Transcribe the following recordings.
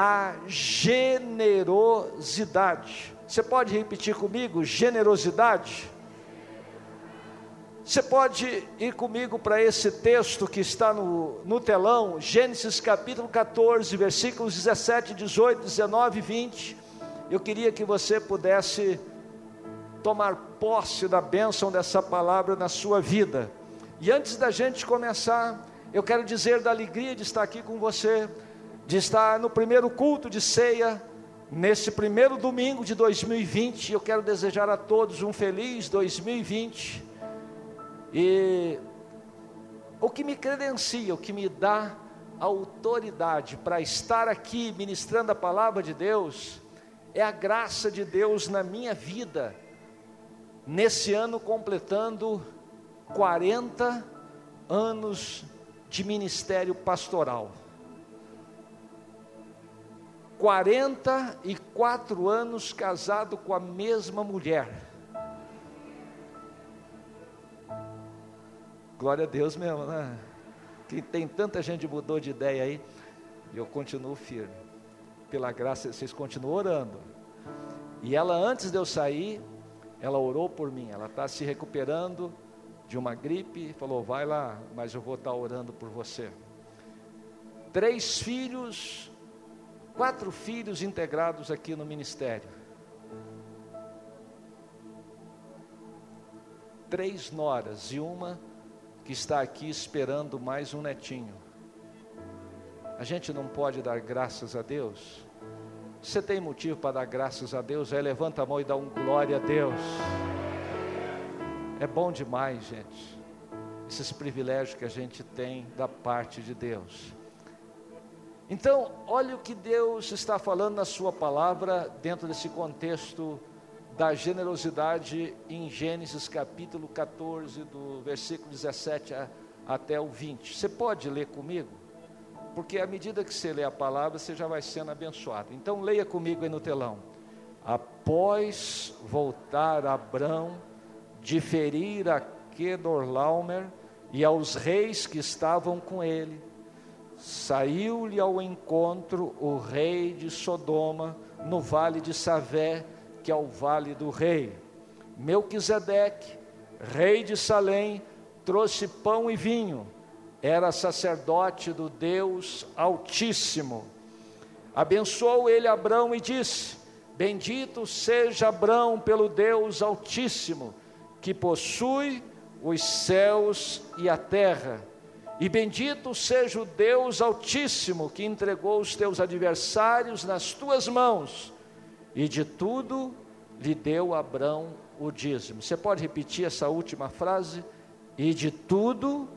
a generosidade. Você pode repetir comigo? Generosidade. Você pode ir comigo para esse texto que está no, no telão, Gênesis capítulo 14, versículos 17, 18, 19 e 20. Eu queria que você pudesse tomar posse da bênção dessa palavra na sua vida. E antes da gente começar, eu quero dizer da alegria de estar aqui com você, de estar no primeiro culto de ceia, nesse primeiro domingo de 2020. Eu quero desejar a todos um feliz 2020 e o que me credencia, o que me dá autoridade para estar aqui ministrando a palavra de Deus, é a graça de Deus na minha vida, nesse ano completando 40 anos de ministério pastoral. 44 anos casado com a mesma mulher. Glória a Deus mesmo, né? Que tem tanta gente mudou de ideia aí, e eu continuo firme. Pela graça, vocês continuam orando. E ela, antes de eu sair, ela orou por mim. Ela está se recuperando de uma gripe. Falou: vai lá, mas eu vou estar tá orando por você. Três filhos, quatro filhos integrados aqui no ministério. Três noras e uma que está aqui esperando mais um netinho. A gente não pode dar graças a Deus? Você tem motivo para dar graças a Deus? Aí levanta a mão e dá um glória a Deus. É bom demais, gente. Esses privilégios que a gente tem da parte de Deus. Então, olha o que Deus está falando na Sua palavra, dentro desse contexto da generosidade em Gênesis capítulo 14, do versículo 17 a, até o 20. Você pode ler comigo? Porque à medida que você lê a palavra, você já vai sendo abençoado. Então leia comigo aí no telão. Após voltar Abrão de ferir a Kedorlaomer e aos reis que estavam com ele, saiu-lhe ao encontro o rei de Sodoma no vale de Savé, que é o vale do rei. Melquisedeque, rei de Salém, trouxe pão e vinho, era sacerdote do Deus Altíssimo. Abençoou ele Abrão e disse: Bendito seja Abrão pelo Deus Altíssimo, que possui os céus e a terra. E bendito seja o Deus Altíssimo, que entregou os teus adversários nas tuas mãos e de tudo lhe deu Abrão o dízimo. Você pode repetir essa última frase? E de tudo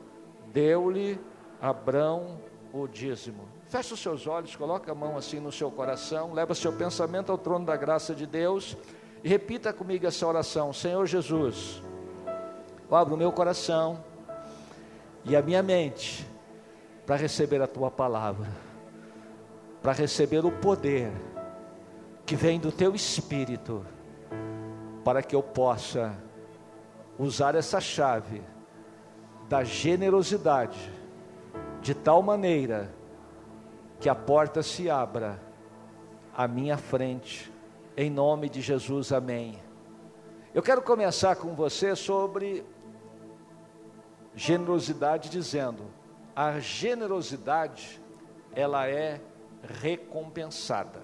deu-lhe Abrão o dízimo. Feche os seus olhos, coloque a mão assim no seu coração, leva seu pensamento ao trono da graça de Deus e repita comigo essa oração: Senhor Jesus, eu abro o meu coração e a minha mente para receber a tua palavra, para receber o poder que vem do teu espírito, para que eu possa usar essa chave da generosidade, de tal maneira que a porta se abra à minha frente, em nome de Jesus, amém. Eu quero começar com você sobre generosidade, dizendo: a generosidade, ela é recompensada.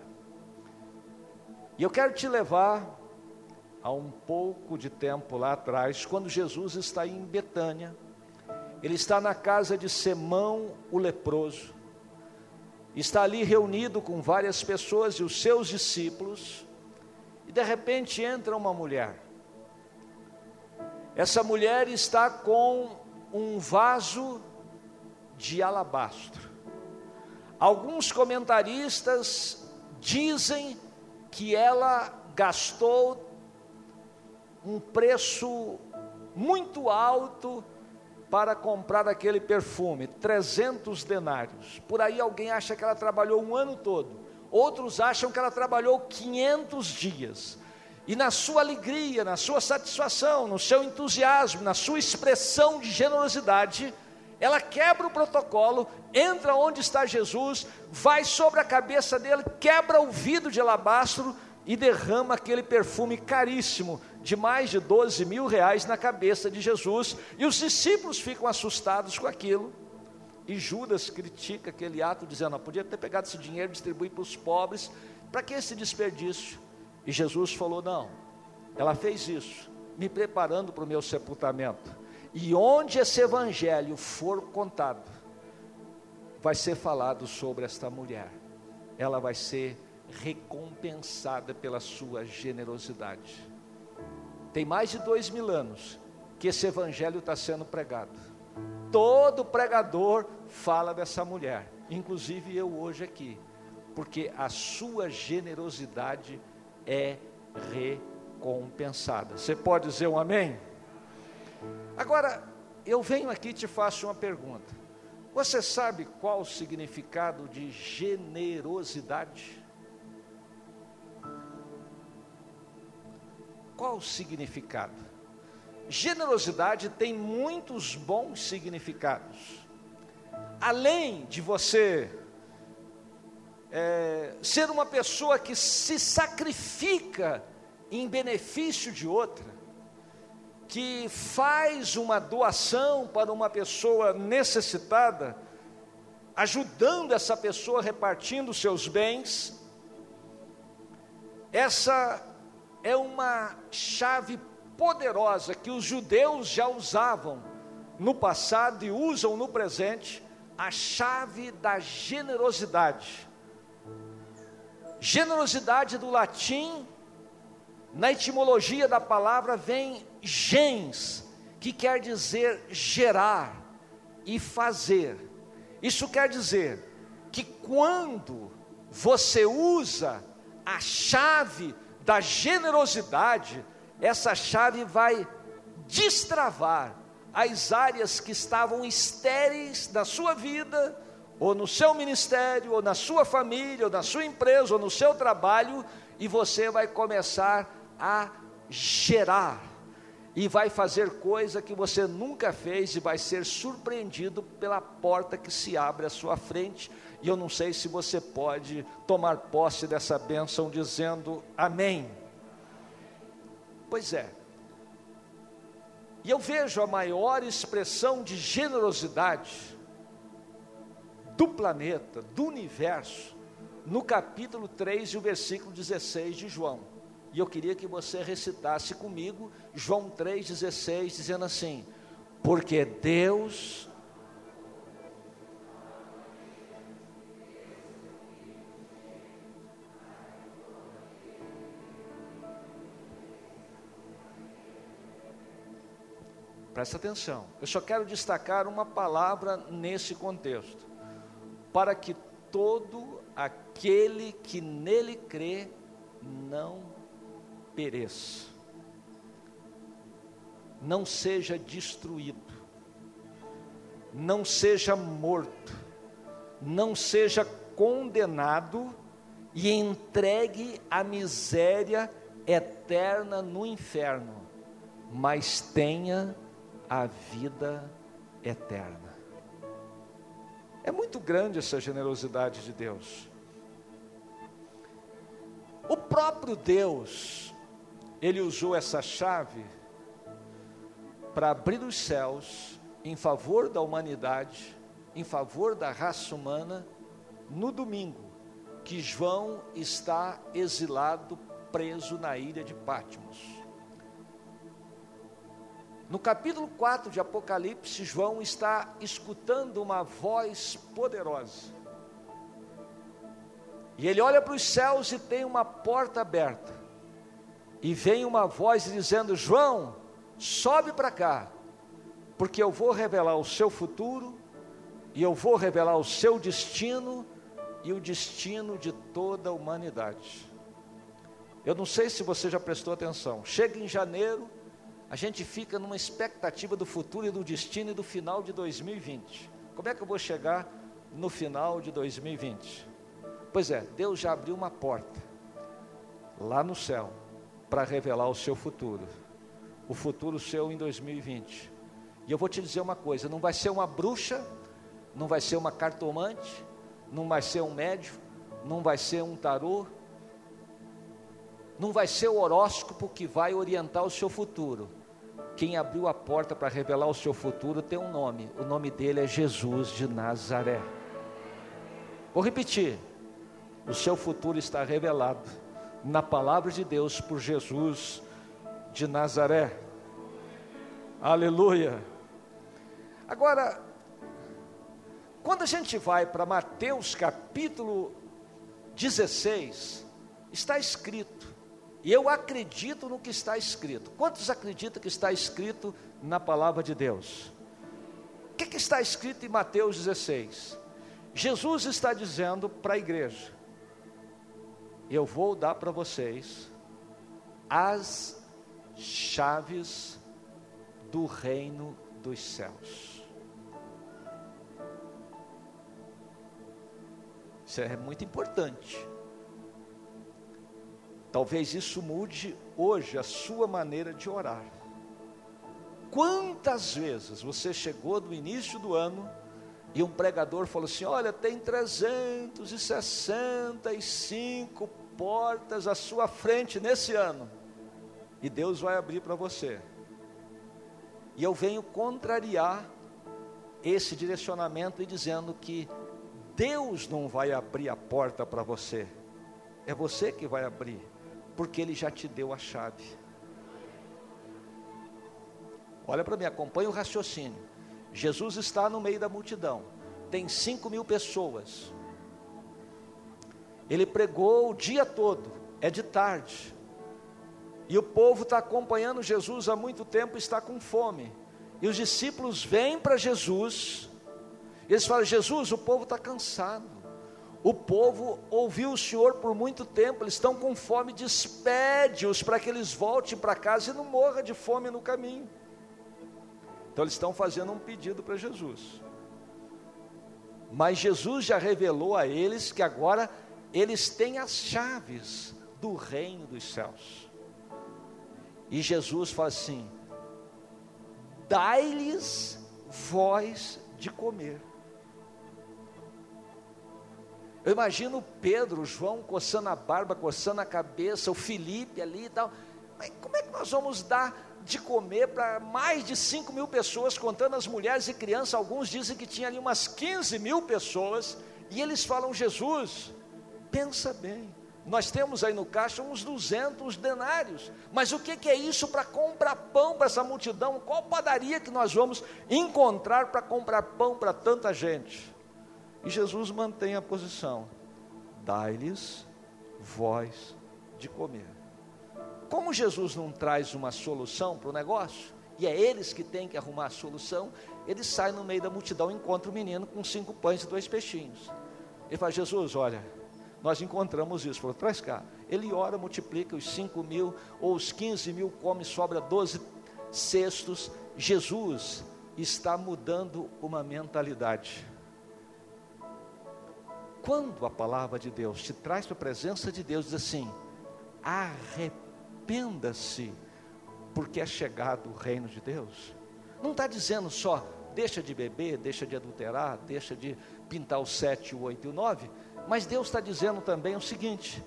E eu quero te levar a um pouco de tempo lá atrás, quando Jesus está em Betânia, ele está na casa de Semão o leproso, está ali reunido com várias pessoas e os seus discípulos, e de repente entra uma mulher. Essa mulher está com um vaso de alabastro. Alguns comentaristas dizem que ela gastou um preço muito alto para comprar aquele perfume, 300 denários. Por aí alguém acha que ela trabalhou um ano todo, outros acham que ela trabalhou 500 dias. E na sua alegria, na sua satisfação, no seu entusiasmo, na sua expressão de generosidade, Ela quebra o protocolo, entra onde está Jesus, vai sobre a cabeça dele, quebra o vidro de alabastro e derrama aquele perfume caríssimo, de mais de 12 mil reais, na cabeça de Jesus. E os discípulos ficam assustados com aquilo. E Judas critica aquele ato, dizendo: não, podia ter pegado esse dinheiro e distribuído para os pobres, para que esse desperdício? E Jesus falou: não, ela fez isso, me preparando para o meu sepultamento. E onde esse evangelho for contado, vai ser falado sobre esta mulher, ela vai ser recompensada pela sua generosidade. Tem mais de dois mil anos que esse evangelho está sendo pregado. Todo pregador fala dessa mulher, inclusive eu hoje aqui, porque a sua generosidade é recompensada. Você pode dizer um amém? Agora, eu venho aqui e te faço uma pergunta. Você sabe qual o significado de generosidade? Qual o significado? Generosidade tem muitos bons significados. Além de você é, ser uma pessoa que se sacrifica em benefício de outra, que faz uma doação para uma pessoa necessitada, ajudando essa pessoa repartindo seus bens, essa é uma chave poderosa que os judeus já usavam no passado e usam no presente a chave da generosidade. Generosidade do latim, na etimologia da palavra, vem gens, que quer dizer gerar e fazer. Isso quer dizer que quando você usa a chave da generosidade, essa chave vai destravar as áreas que estavam estéreis na sua vida, ou no seu ministério, ou na sua família, ou na sua empresa, ou no seu trabalho, e você vai começar a gerar, e vai fazer coisa que você nunca fez, e vai ser surpreendido pela porta que se abre à sua frente, e eu não sei se você pode tomar posse dessa bênção dizendo amém. Pois é. E eu vejo a maior expressão de generosidade do planeta, do universo, no capítulo 3 e o versículo 16 de João. E eu queria que você recitasse comigo João 3,16, dizendo assim: Porque Deus Presta atenção. Eu só quero destacar uma palavra nesse contexto. Para que todo aquele que nele crê não pereça, não seja destruído, não seja morto, não seja condenado e entregue à miséria eterna no inferno, mas tenha a vida eterna. É muito grande essa generosidade de Deus. O próprio Deus, ele usou essa chave para abrir os céus em favor da humanidade, em favor da raça humana, no domingo, que João está exilado, preso na ilha de Patmos. No capítulo 4 de Apocalipse, João está escutando uma voz poderosa. E ele olha para os céus e tem uma porta aberta. E vem uma voz dizendo: João, sobe para cá, porque eu vou revelar o seu futuro, e eu vou revelar o seu destino e o destino de toda a humanidade. Eu não sei se você já prestou atenção. Chega em janeiro, a gente fica numa expectativa do futuro e do destino e do final de 2020. Como é que eu vou chegar no final de 2020? Pois é, Deus já abriu uma porta lá no céu para revelar o seu futuro, o futuro seu em 2020. E eu vou te dizer uma coisa: não vai ser uma bruxa, não vai ser uma cartomante, não vai ser um médico, não vai ser um tarô, não vai ser o horóscopo que vai orientar o seu futuro. Quem abriu a porta para revelar o seu futuro tem um nome, o nome dele é Jesus de Nazaré. Vou repetir: o seu futuro está revelado na palavra de Deus por Jesus de Nazaré. Aleluia. Agora, quando a gente vai para Mateus capítulo 16, está escrito, eu acredito no que está escrito. Quantos acreditam que está escrito na palavra de Deus? O que, que está escrito em Mateus 16? Jesus está dizendo para a igreja: Eu vou dar para vocês as chaves do reino dos céus. Isso é muito importante. Talvez isso mude hoje a sua maneira de orar. Quantas vezes você chegou no início do ano e um pregador falou assim: Olha, tem 365 portas à sua frente nesse ano, e Deus vai abrir para você. E eu venho contrariar esse direcionamento e dizendo que Deus não vai abrir a porta para você, é você que vai abrir, porque Ele já te deu a chave. Olha para mim, acompanha o raciocínio. Jesus está no meio da multidão, tem cinco mil pessoas. Ele pregou o dia todo, é de tarde. E o povo está acompanhando Jesus há muito tempo, está com fome. E os discípulos vêm para Jesus, eles falam: Jesus, o povo está cansado. O povo ouviu o Senhor por muito tempo, eles estão com fome, despede-os para que eles voltem para casa e não morra de fome no caminho. Então eles estão fazendo um pedido para Jesus. Mas Jesus já revelou a eles que agora eles têm as chaves do reino dos céus. E Jesus fala assim: dai-lhes voz de comer. Eu imagino Pedro, João coçando a barba, coçando a cabeça, o Felipe ali e tal. Mas como é que nós vamos dar de comer para mais de 5 mil pessoas, contando as mulheres e crianças? Alguns dizem que tinha ali umas 15 mil pessoas. E eles falam: Jesus, pensa bem, nós temos aí no caixa uns 200 denários. Mas o que, que é isso para comprar pão para essa multidão? Qual padaria que nós vamos encontrar para comprar pão para tanta gente? E Jesus mantém a posição: dai-lhes voz de comer. Como Jesus não traz uma solução para o negócio, e é eles que têm que arrumar a solução, ele sai no meio da multidão e encontra o menino com cinco pães e dois peixinhos. Ele fala: Jesus, olha, nós encontramos isso. Falou, traz cá. Ele ora, multiplica os 5 mil ou os 15 mil, come, sobra 12 cestos. Jesus está mudando uma mentalidade. Quando a palavra de Deus te traz para a presença de Deus, diz assim: arrependa-se, porque é chegado o reino de Deus. Não está dizendo só, deixa de beber, deixa de adulterar, deixa de pintar o 7, o 8 e o 9 mas Deus está dizendo também o seguinte: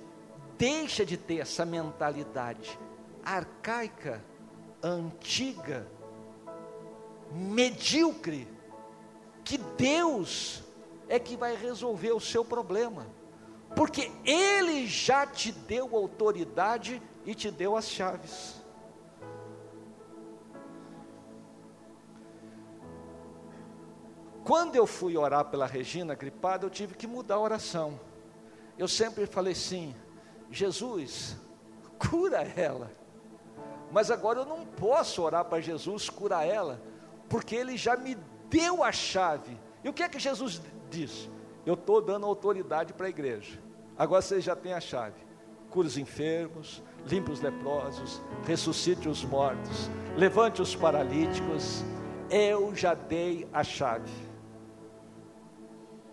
deixa de ter essa mentalidade arcaica, antiga, medíocre, que Deus é que vai resolver o seu problema, porque Ele já te deu autoridade e te deu as chaves. Quando eu fui orar pela Regina gripada, eu tive que mudar a oração. Eu sempre falei assim: Jesus, cura ela. Mas agora eu não posso orar para Jesus curar ela, porque ele já me deu a chave. E o que é que Jesus diz? Eu estou dando autoridade para a igreja. Agora você já tem a chave. Cura os enfermos, limpe os leprosos, ressuscite os mortos, levante os paralíticos. Eu já dei a chave.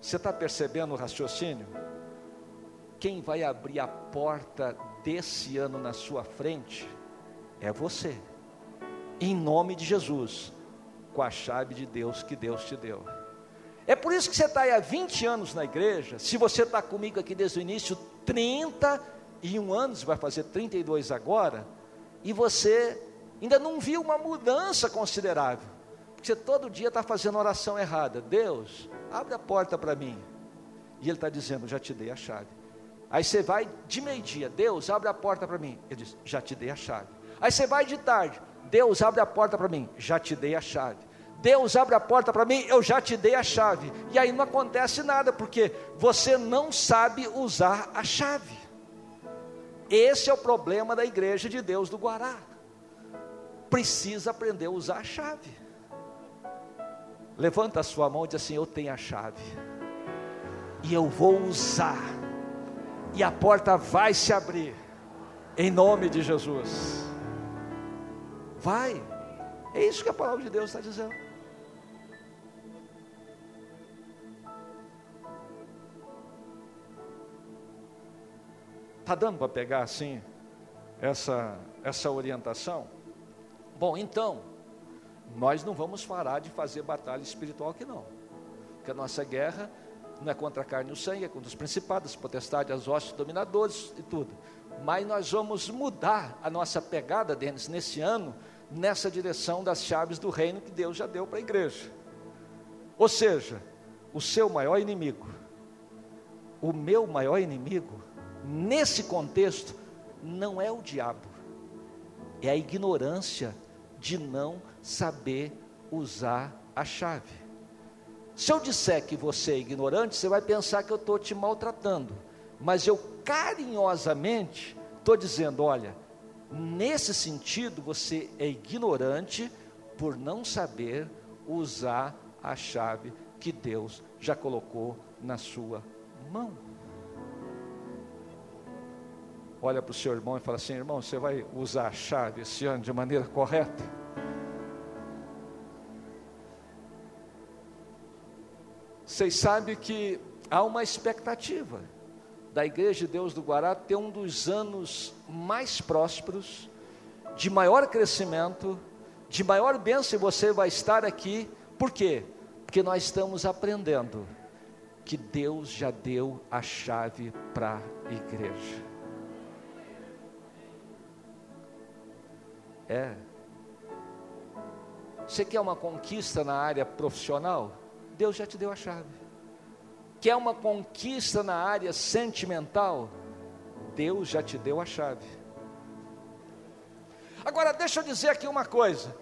Você está percebendo o raciocínio? Quem vai abrir a porta desse ano na sua frente é você, em nome de Jesus. com a chave de Deus que Deus te deu. É por isso que você está aí há 20 anos na igreja. Se você está comigo aqui desde o início, 31 anos, vai fazer 32 agora, e você ainda não viu uma mudança considerável. Porque você todo dia está fazendo oração errada. Deus, abre a porta para mim. E Ele está dizendo, já te dei a chave. Aí você vai de meio-dia, Deus, abre a porta para mim. Ele diz, já te dei a chave. Aí você vai de tarde, Deus, abre a porta para mim, já te dei a chave. Deus abre a porta para mim, eu já te dei a chave. E aí não acontece nada, porque você não sabe usar a chave. Esse é o problema da igreja de Deus do Guará. Precisa aprender a usar a chave. Levanta a sua mão e diz assim: Eu tenho a chave. E eu vou usar. E a porta vai se abrir. Em nome de Jesus. Vai. É isso que a palavra de Deus está dizendo. Está dando para pegar assim essa, essa orientação? Bom, então, nós não vamos parar de fazer batalha espiritual aqui não. Porque a nossa guerra não é contra a carne e o sangue, é contra os principados, potestades, as hostes, dominadores e tudo. Mas nós vamos mudar a nossa pegada, Denis, nesse ano, nessa direção das chaves do reino que Deus já deu para a igreja. Ou seja, o seu maior inimigo, o meu maior inimigo, nesse contexto, não é o diabo, é a ignorância de não saber usar a chave. Se eu disser que você é ignorante, você vai pensar que eu estou te maltratando, mas eu carinhosamente estou dizendo: olha, nesse sentido você é ignorante por não saber usar a chave que Deus já colocou na sua mão olha para o seu irmão e fala assim: irmão, você vai usar a chave esse ano de maneira correta? Vocês sabem que há uma expectativa da Igreja de Deus do Guará ter um dos anos mais prósperos, de maior crescimento, de maior bênção, e você vai estar aqui, por quê? Porque nós estamos aprendendo que Deus já deu a chave para a igreja. É. Você quer uma conquista na área profissional? Deus já te deu a chave. Quer uma conquista na área sentimental? Deus já te deu a chave. Agora, deixa eu dizer aqui uma coisa: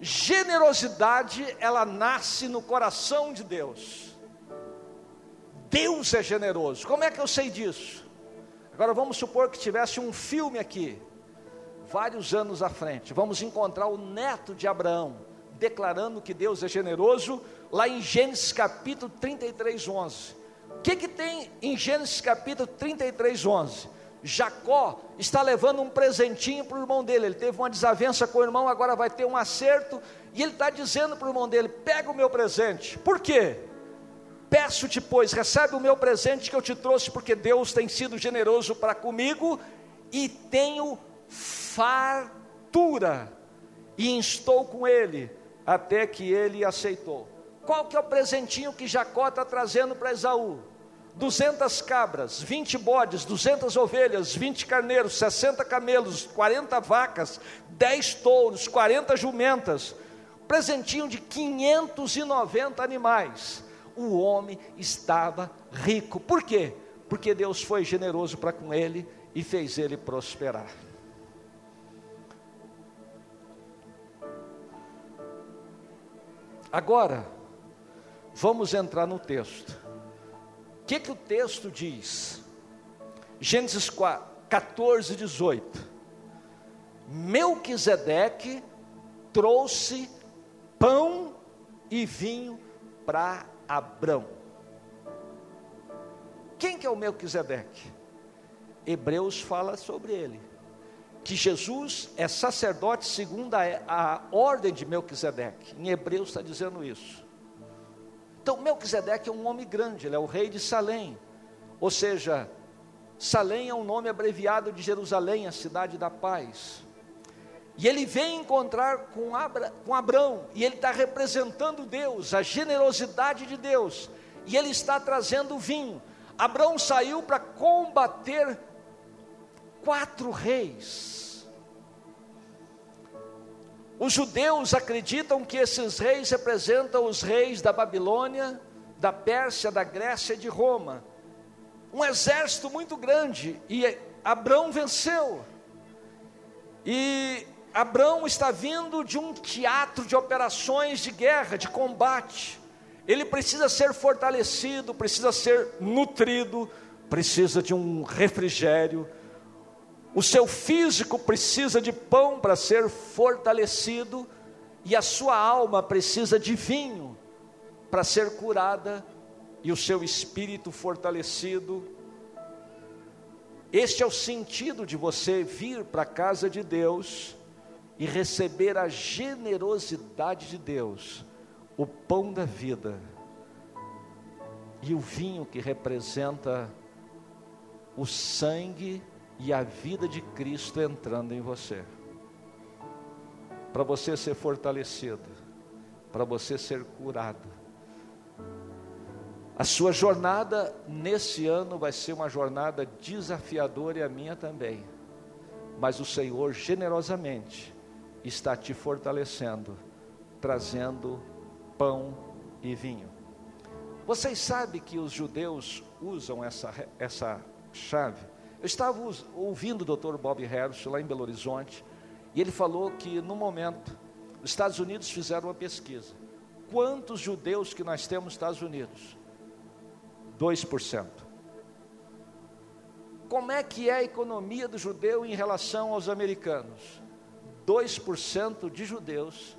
generosidade, ela nasce no coração de Deus. Deus é generoso. Como é que eu sei disso? Agora vamos supor que tivesse um filme aqui vários anos à frente, vamos encontrar o neto de Abraão, declarando que Deus é generoso, lá em Gênesis capítulo 33, 11. O que, que tem em Gênesis capítulo 33, 11? Jacó está levando um presentinho para o irmão dele. Ele teve uma desavença com o irmão, agora vai ter um acerto. E ele está dizendo para o irmão dele: Pega o meu presente. Por quê? Peço-te, pois, recebe o meu presente que eu te trouxe, porque Deus tem sido generoso para comigo e tenho fartura e instou com ele até que ele aceitou. Qual que é o presentinho que Jacó está trazendo para Esaú? 200 cabras, 20 bodes, 200 ovelhas, 20 carneiros, 60 camelos, 40 vacas, 10 touros, 40 jumentas, presentinho de 590 animais. O homem estava rico. Por quê? Porque Deus foi generoso para com ele e fez ele prosperar. Agora, vamos entrar no texto. O que, que o texto diz? Gênesis 14, 18. Melquisedeque trouxe pão e vinho para Abrão. Quem que é o Melquisedeque? Hebreus fala sobre ele que Jesus é sacerdote segundo a, ordem de Melquisedeque. Em Hebreus está dizendo isso. Então, Melquisedeque é um homem grande, ele é o rei de Salém. Ou seja, Salém é um nome abreviado de Jerusalém, a cidade da paz. E ele vem encontrar com, Abra, com Abraão, e ele está representando Deus, a generosidade de Deus, e ele está trazendo vinho. Abraão saiu para combater quatro reis. Os judeus acreditam que esses reis representam os reis da Babilônia, da Pérsia, da Grécia e de Roma. Um exército muito grande, e Abraão venceu. E Abraão está vindo de um teatro de operações de guerra, de combate. Ele precisa ser fortalecido, precisa ser nutrido, precisa de um refrigério. O seu físico precisa de pão para ser fortalecido e a sua alma precisa de vinho para ser curada e o seu espírito fortalecido. Este é o sentido de você vir para a casa de Deus e receber a generosidade de Deus, o pão da vida e o vinho que representa o sangue e a vida de Cristo entrando em você. Para você ser fortalecido, para você ser curado. A sua jornada nesse ano vai ser uma jornada desafiadora e a minha também. Mas o Senhor generosamente está te fortalecendo, trazendo pão e vinho. Vocês sabem que os judeus usam essa, essa chave? Eu estava ouvindo o Dr. Bob Harris lá em Belo Horizonte, e ele falou que no momento, os Estados Unidos fizeram uma pesquisa. Quantos judeus que nós temos nos Estados Unidos? 2%. Como é que é a economia do judeu em relação aos americanos? 2% de judeus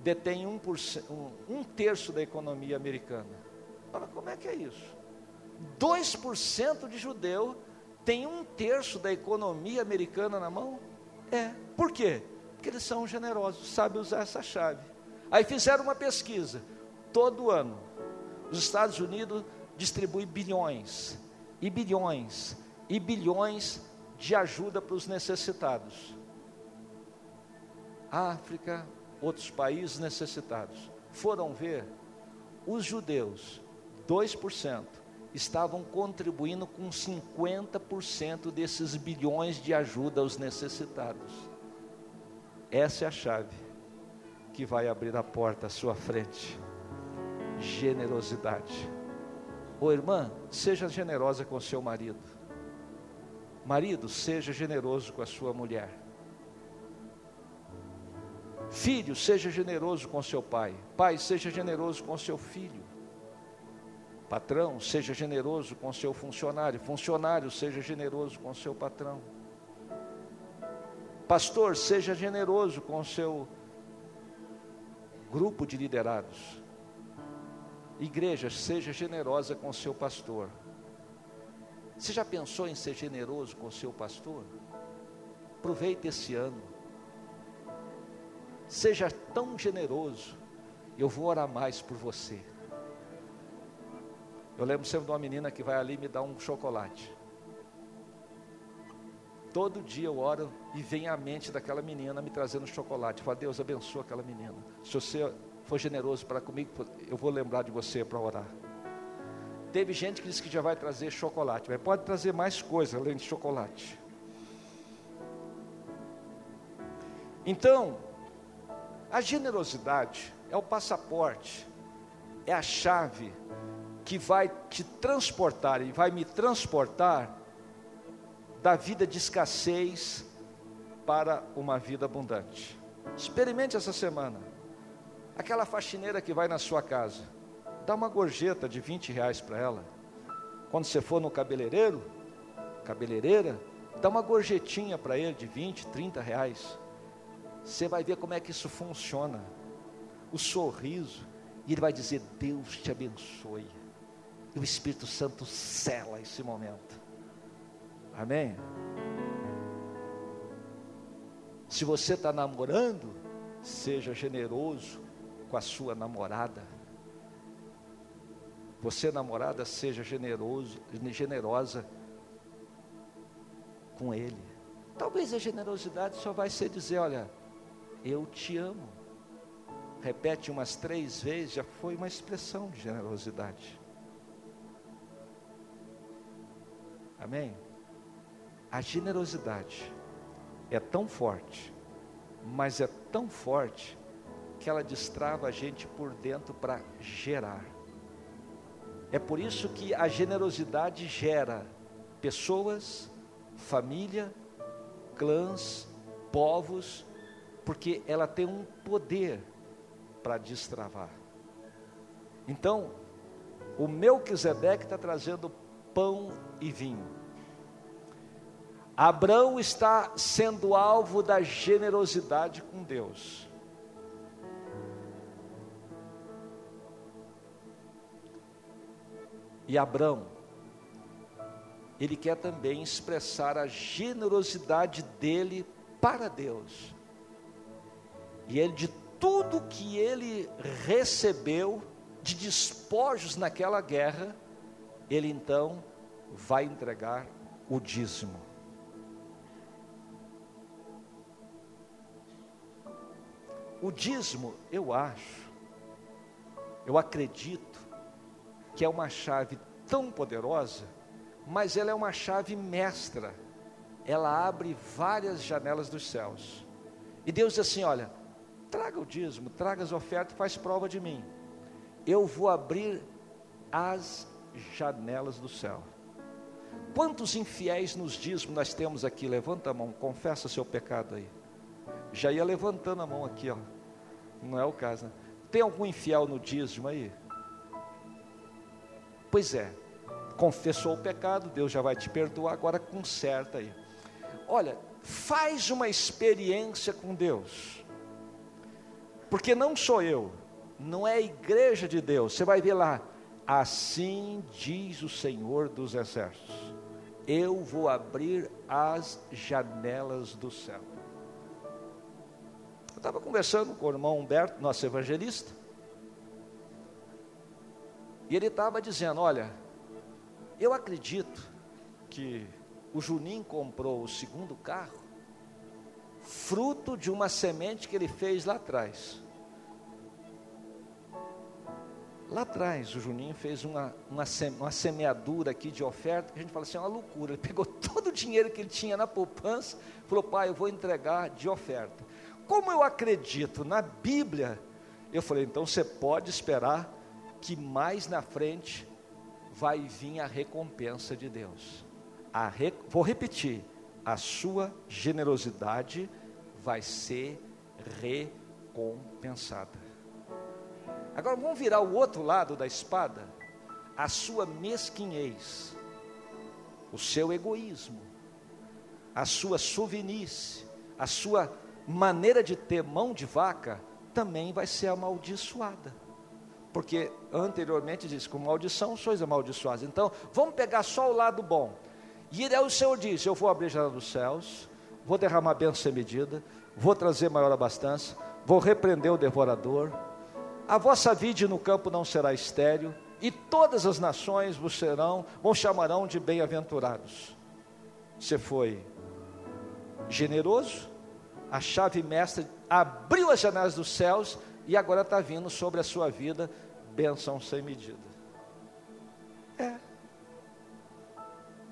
detêm 1%, um, um terço da economia americana. Fala, como é que é isso? 2% de judeu tem um terço da economia americana na mão? É. Por quê? Porque eles são generosos, sabem usar essa chave. Aí fizeram uma pesquisa. Todo ano, os Estados Unidos distribuem bilhões, e bilhões, e bilhões de ajuda para os necessitados. África, outros países necessitados. Foram ver, os judeus, 2%, estavam contribuindo com 50% desses bilhões de ajuda aos necessitados. Essa é a chave que vai abrir a porta à sua frente. Generosidade. Ô irmã, seja generosa com seu marido. Marido, seja generoso com a sua mulher. Filho, seja generoso com seu pai. Pai, seja generoso com seu filho. Patrão, seja generoso com seu funcionário. Funcionário, seja generoso com seu patrão. Pastor, seja generoso com seu grupo de liderados. Igreja, seja generosa com seu pastor. Você já pensou em ser generoso com seu pastor? Aproveite esse ano. Seja tão generoso. Eu vou orar mais por você. Eu lembro sempre de uma menina que vai ali me dá um chocolate. Todo dia eu oro e vem a mente daquela menina me trazendo chocolate. Fala, Deus abençoa aquela menina. Se você for generoso para comigo, eu vou lembrar de você para orar. Teve gente que disse que já vai trazer chocolate, mas pode trazer mais coisa além de chocolate. Então, a generosidade é o passaporte, é a chave que vai te transportar e vai me transportar da vida de escassez para uma vida abundante. Experimente essa semana. Aquela faxineira que vai na sua casa, dá uma gorjeta de 20 reais para ela. Quando você for no cabeleireiro, cabeleireira, dá uma gorjetinha para ele de 20, 30 reais. Você vai ver como é que isso funciona. O sorriso, e ele vai dizer: Deus te abençoe. E o Espírito Santo cela esse momento. Amém? Se você está namorando, seja generoso com a sua namorada. Você, namorada, seja generoso, generosa com ele. Talvez a generosidade só vai ser dizer: Olha, eu te amo. Repete umas três vezes, já foi uma expressão de generosidade. Amém? A generosidade é tão forte, mas é tão forte, que ela destrava a gente por dentro para gerar. É por isso que a generosidade gera pessoas, família, clãs, povos, porque ela tem um poder para destravar. Então, o Melquisedeque está trazendo pão e vinho. Abraão está sendo alvo da generosidade com Deus. E Abraão, ele quer também expressar a generosidade dele para Deus. E ele, de tudo que ele recebeu de despojos naquela guerra, ele então vai entregar o dízimo. O dízimo, eu acho, eu acredito que é uma chave tão poderosa, mas ela é uma chave mestra. Ela abre várias janelas dos céus. E Deus diz assim: olha, traga o dízimo, traga as ofertas faz prova de mim. Eu vou abrir as janelas do céu. Quantos infiéis nos dízimos nós temos aqui? Levanta a mão, confessa seu pecado aí já ia levantando a mão aqui, ó. Não é o caso, né? Tem algum infiel no dízimo aí? Pois é, confessou o pecado, Deus já vai te perdoar, agora conserta aí. Olha, faz uma experiência com Deus, porque não sou eu, não é a igreja de Deus, você vai ver lá, assim diz o Senhor dos Exércitos: eu vou abrir as janelas do céu. Eu estava conversando com o irmão Humberto, nosso evangelista, e ele estava dizendo: Olha, eu acredito que o Juninho comprou o segundo carro fruto de uma semente que ele fez lá atrás. Lá atrás, o Juninho fez uma, uma, uma, semeadura aqui de oferta, que a gente fala assim, é uma loucura. Ele pegou todo o dinheiro que ele tinha na poupança, falou, pai, eu vou entregar de oferta como eu acredito na Bíblia, eu falei, então você pode esperar que mais na frente vai vir a recompensa de Deus. Re... Vou repetir, a sua generosidade vai ser recompensada. Agora vamos virar o outro lado da espada, a sua mesquinhez, o seu egoísmo, a sua suvinice, a sua maneira de ter mão de vaca também vai ser amaldiçoada. Porque anteriormente diz: com maldição sois amaldiçoados. Então, vamos pegar só o lado bom. E aí o Senhor diz: Eu vou abrir a janela dos céus, vou derramar bênção sem medida, vou trazer maior abastança, vou repreender o devorador. A vossa vida no campo não será estéril, e todas as nações vos serão, vos chamarão de bem-aventurados. Você foi generoso, a chave mestra abriu as janelas dos céus e agora está vindo sobre a sua vida bênção sem medida. É.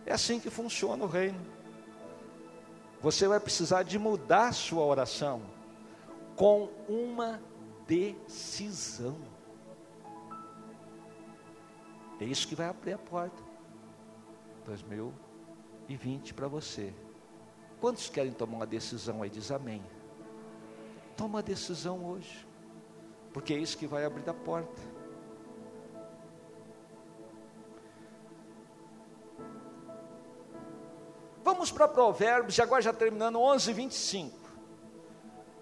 É assim que funciona o reino. Você vai precisar de mudar sua oração com uma decisão. É isso que vai abrir a porta. 2020 para você. Quantos querem tomar uma decisão aí? Diz amém. Toma a decisão hoje, porque é isso que vai abrir a porta. Vamos para Provérbios, e agora já terminando 11, 25.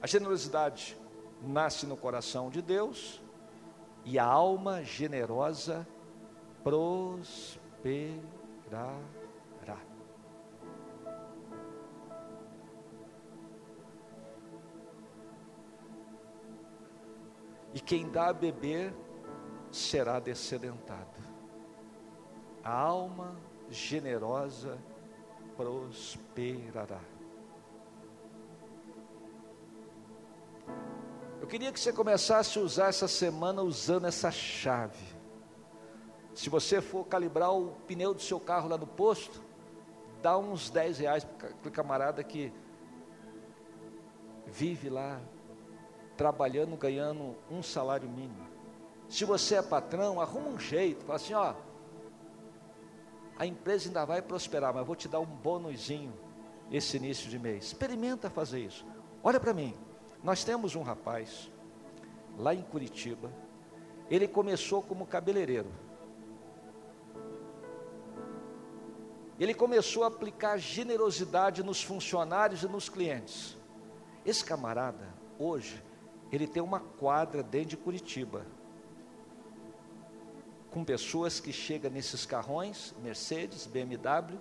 A generosidade nasce no coração de Deus e a alma generosa prosperará. E quem dá a beber será descedentado. A alma generosa prosperará. Eu queria que você começasse a usar essa semana usando essa chave. Se você for calibrar o pneu do seu carro lá no posto, dá uns 10 reais para aquele camarada que vive lá trabalhando, ganhando um salário mínimo. Se você é patrão, arruma um jeito, fala assim, ó, a empresa ainda vai prosperar, mas vou te dar um bônusinho esse início de mês. Experimenta fazer isso. Olha para mim. Nós temos um rapaz lá em Curitiba. Ele começou como cabeleireiro. Ele começou a aplicar generosidade nos funcionários e nos clientes. Esse camarada, hoje, ele tem uma quadra dentro de Curitiba, com pessoas que chegam nesses carrões, Mercedes, BMW,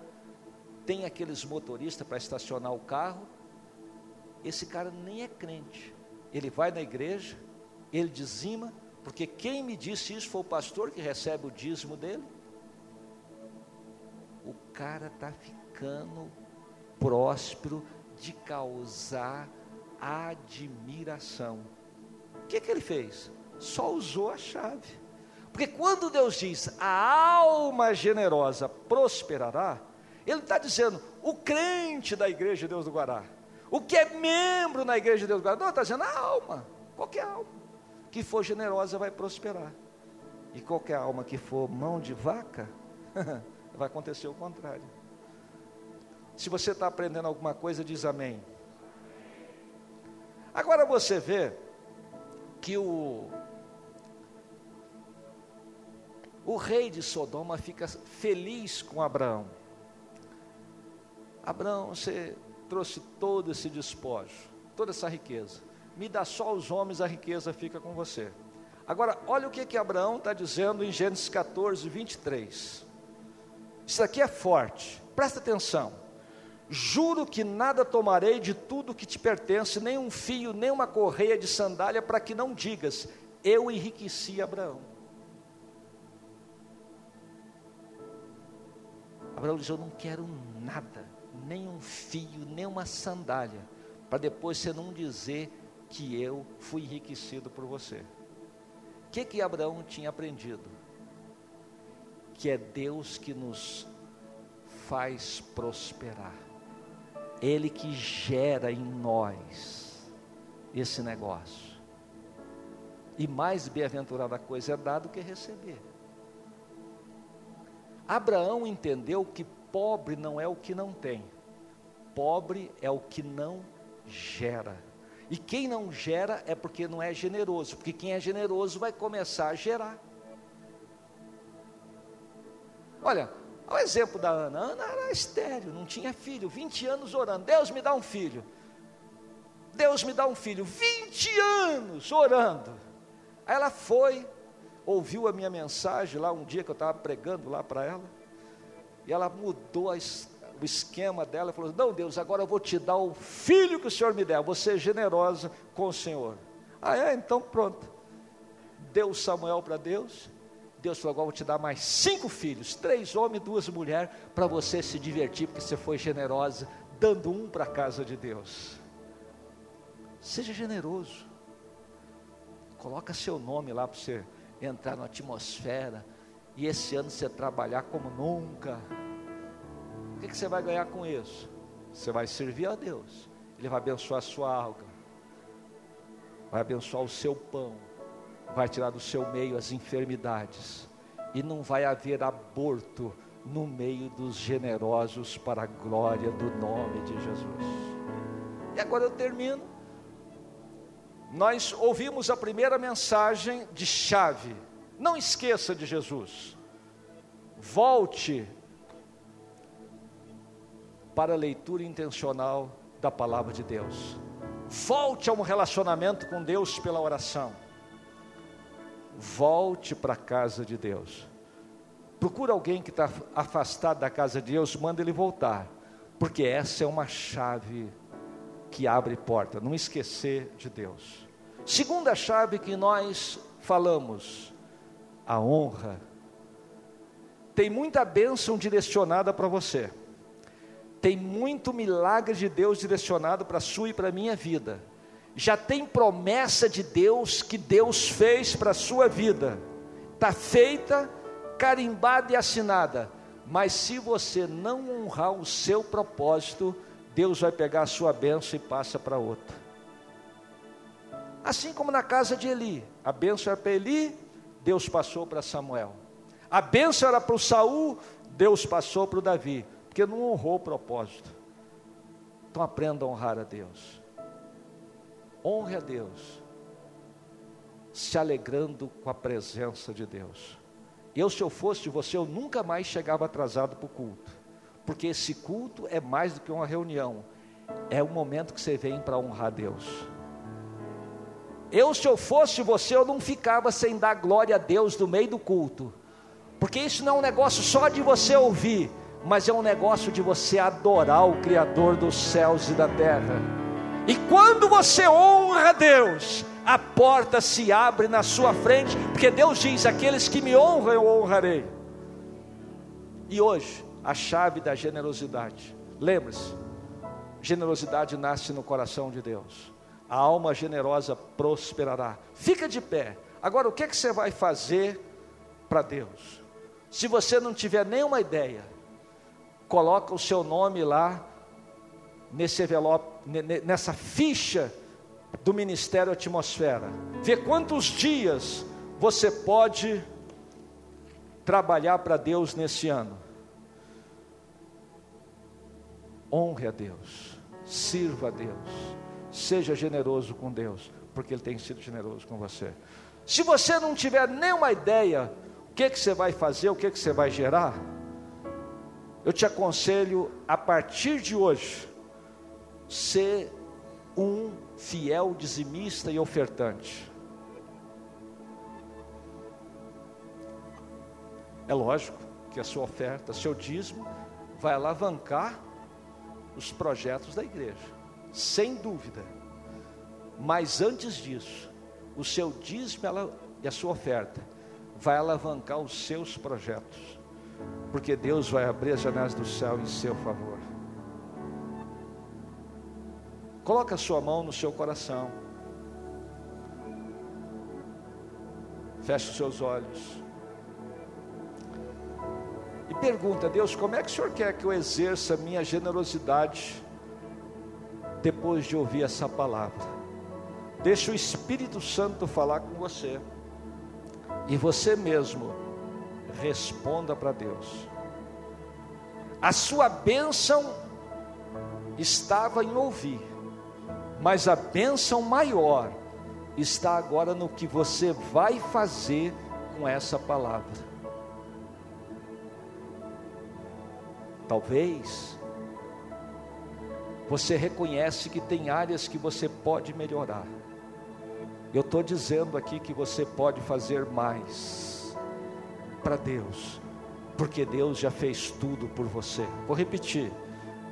tem aqueles motoristas para estacionar o carro. Esse cara nem é crente. Ele vai na igreja, ele dizima, porque quem me disse isso foi o pastor que recebe o dízimo dele. O cara está ficando próspero de causar admiração. O que, que ele fez? Só usou a chave. Porque quando Deus diz a alma generosa prosperará, Ele está dizendo o crente da igreja de Deus do Guará, o que é membro na igreja de Deus não, está dizendo a alma, qualquer alma que for generosa vai prosperar, e qualquer alma que for mão de vaca, vai acontecer o contrário. Se você está aprendendo alguma coisa, diz amém. Agora você vê que o, o rei de Sodoma fica feliz com Abraão. Abraão, você trouxe todo esse despojo, toda essa riqueza. Me dá só os homens, a riqueza fica com você. Agora, olha o que, que Abraão está dizendo em Gênesis 14, 23. Isso aqui é forte, presta atenção. Juro que nada tomarei de tudo que te pertence, nem um fio, nem uma correia de sandália, para que não digas, eu enriqueci Abraão. Abraão diz: Eu não quero nada, nem um fio, nem uma sandália, para depois você não dizer que eu fui enriquecido por você. O que que Abraão tinha aprendido? Que é Deus que nos faz prosperar. Ele que gera em nós esse negócio. E mais bem-aventurada coisa é dar do que receber. Abraão entendeu que pobre não é o que não tem, pobre é o que não gera. E quem não gera é porque não é generoso, porque quem é generoso vai começar a gerar. Olha, o exemplo da Ana. Ana era estéreo, não tinha filho, 20 anos orando. Deus me dá um filho. Deus me dá um filho, 20 anos orando. Aí ela foi, ouviu a minha mensagem lá um dia que eu estava pregando lá para ela, e ela mudou a, o esquema dela falou: Não, Deus, agora eu vou te dar o filho que o Senhor me der, você é generosa com o Senhor. Ah, é? Então pronto. Deu Samuel para Deus. Deus falou: Agora eu vou te dar mais cinco filhos, três homens e duas mulheres, para você se divertir, porque você foi generosa, dando um para a casa de Deus. Seja generoso. Coloca seu nome lá para você entrar na atmosfera e esse ano você trabalhar como nunca. Que, que você vai ganhar com isso? Você vai servir a Deus, Ele vai abençoar a sua alga, vai abençoar o seu pão, vai tirar do seu meio as enfermidades, e não vai haver aborto no meio dos generosos para a glória do nome de Jesus. E agora eu termino. Nós ouvimos a primeira mensagem de chave. Não esqueça de Jesus. Volte para a leitura intencional da palavra de Deus. Volte a um relacionamento com Deus pela oração. Volte para a casa de Deus. Procura alguém que está afastado da casa de Deus, manda ele voltar, porque essa é uma chave que abre porta. Não esquecer de Deus. Segunda chave que nós falamos, a honra. Tem muita bênção direcionada para você tem muito milagre de Deus direcionado para a sua e para a minha vida. já tem promessa de Deus que Deus fez para a sua vida, está feita, carimbada e assinada. Mas se você não honrar o seu propósito, Deus vai pegar a sua bênção e passa para outra. Assim como na casa de Eli, a bênção era para Eli, Deus passou para Samuel. A bênção era para o Saul, Deus passou para o Davi, porque não honrou o propósito. Então aprenda a honrar a Deus. Honre a Deus, se alegrando com a presença de Deus. Eu, se eu fosse você, eu nunca mais chegava atrasado para o culto, porque esse culto é mais do que uma reunião, é o momento que você vem para honrar Deus. Eu, se eu fosse você, eu não ficava sem dar glória a Deus no meio do culto, porque isso não é um negócio só de você ouvir, mas é um negócio de você adorar o Criador dos céus e da terra. E quando você honra Deus, a porta se abre na sua frente, porque Deus diz: aqueles que me honram, eu honrarei. E hoje, a chave da generosidade. Lembre-se, generosidade nasce no coração de Deus. A alma generosa prosperará. Fica de pé. Agora, o que, é que você vai fazer para Deus? Se você não tiver nenhuma ideia, coloca o seu nome lá nesse envelope, nessa ficha do Ministério Atmosfera. Vê quantos dias você pode trabalhar para Deus nesse ano. Honre a Deus, sirva a Deus, seja generoso com Deus, porque Ele tem sido generoso com você. Se você não tiver nenhuma ideia, o que, que você vai fazer, o que, que você vai gerar, eu te aconselho a partir de hoje, ser um fiel dizimista e ofertante. É lógico que a sua oferta, seu dízimo, vai alavancar os projetos da igreja, sem dúvida. Mas antes disso, o seu dízimo e a sua oferta vai alavancar os seus projetos, porque Deus vai abrir as janelas do céu em seu favor. Coloque a sua mão no seu coração. Feche os seus olhos. E pergunta Deus: como é que o Senhor quer que eu exerça minha generosidade depois de ouvir essa palavra? Deixa o Espírito Santo falar com você. E você mesmo responda para Deus. A sua bênção estava em ouvir mas a bênção maior está agora no que você vai fazer com essa palavra. Talvez você reconhece que tem áreas que você pode melhorar. Eu estou dizendo aqui que você pode fazer mais para Deus, porque Deus já fez tudo por você. Vou repetir: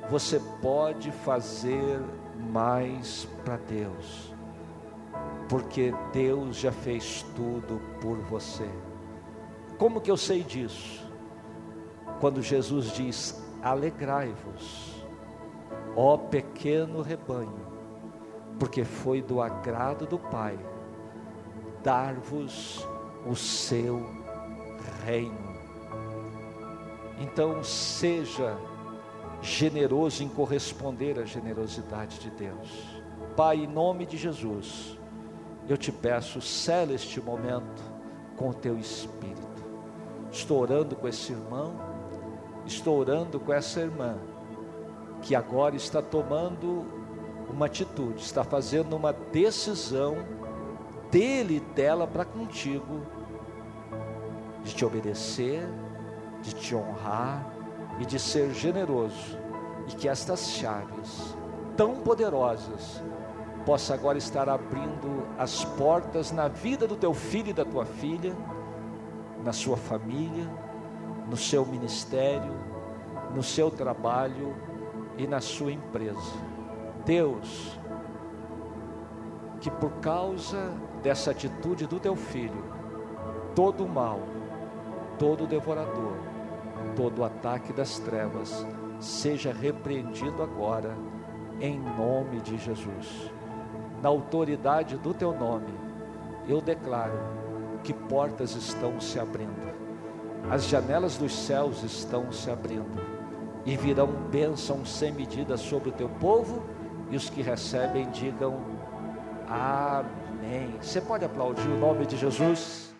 você pode fazer mais para Deus, porque Deus já fez tudo por você. Como que eu sei disso? Quando Jesus diz: Alegrai-vos, ó pequeno rebanho, porque foi do agrado do Pai dar-vos o seu reino. Então, seja generoso em corresponder à generosidade de Deus. Pai, em nome de Jesus, eu te peço, cela este momento com o teu espírito. Estou orando com esse irmão, estou orando com essa irmã, que agora está tomando uma atitude, está fazendo uma decisão dele e dela para contigo, de te obedecer, de te honrar, e de ser generoso, e que estas chaves tão poderosas possa agora estar abrindo as portas na vida do teu filho e da tua filha, na sua família, no seu ministério, no seu trabalho e na sua empresa. Deus, que por causa dessa atitude do teu filho, todo o mal, todo devorador, todo ataque das trevas seja repreendido agora, em nome de Jesus. na autoridade do teu nome, eu declaro que portas estão se abrindo, as janelas dos céus estão se abrindo, e virão bênçãos sem medida sobre o teu povo, e os que recebem digam Amém. Você pode aplaudir o nome de Jesus?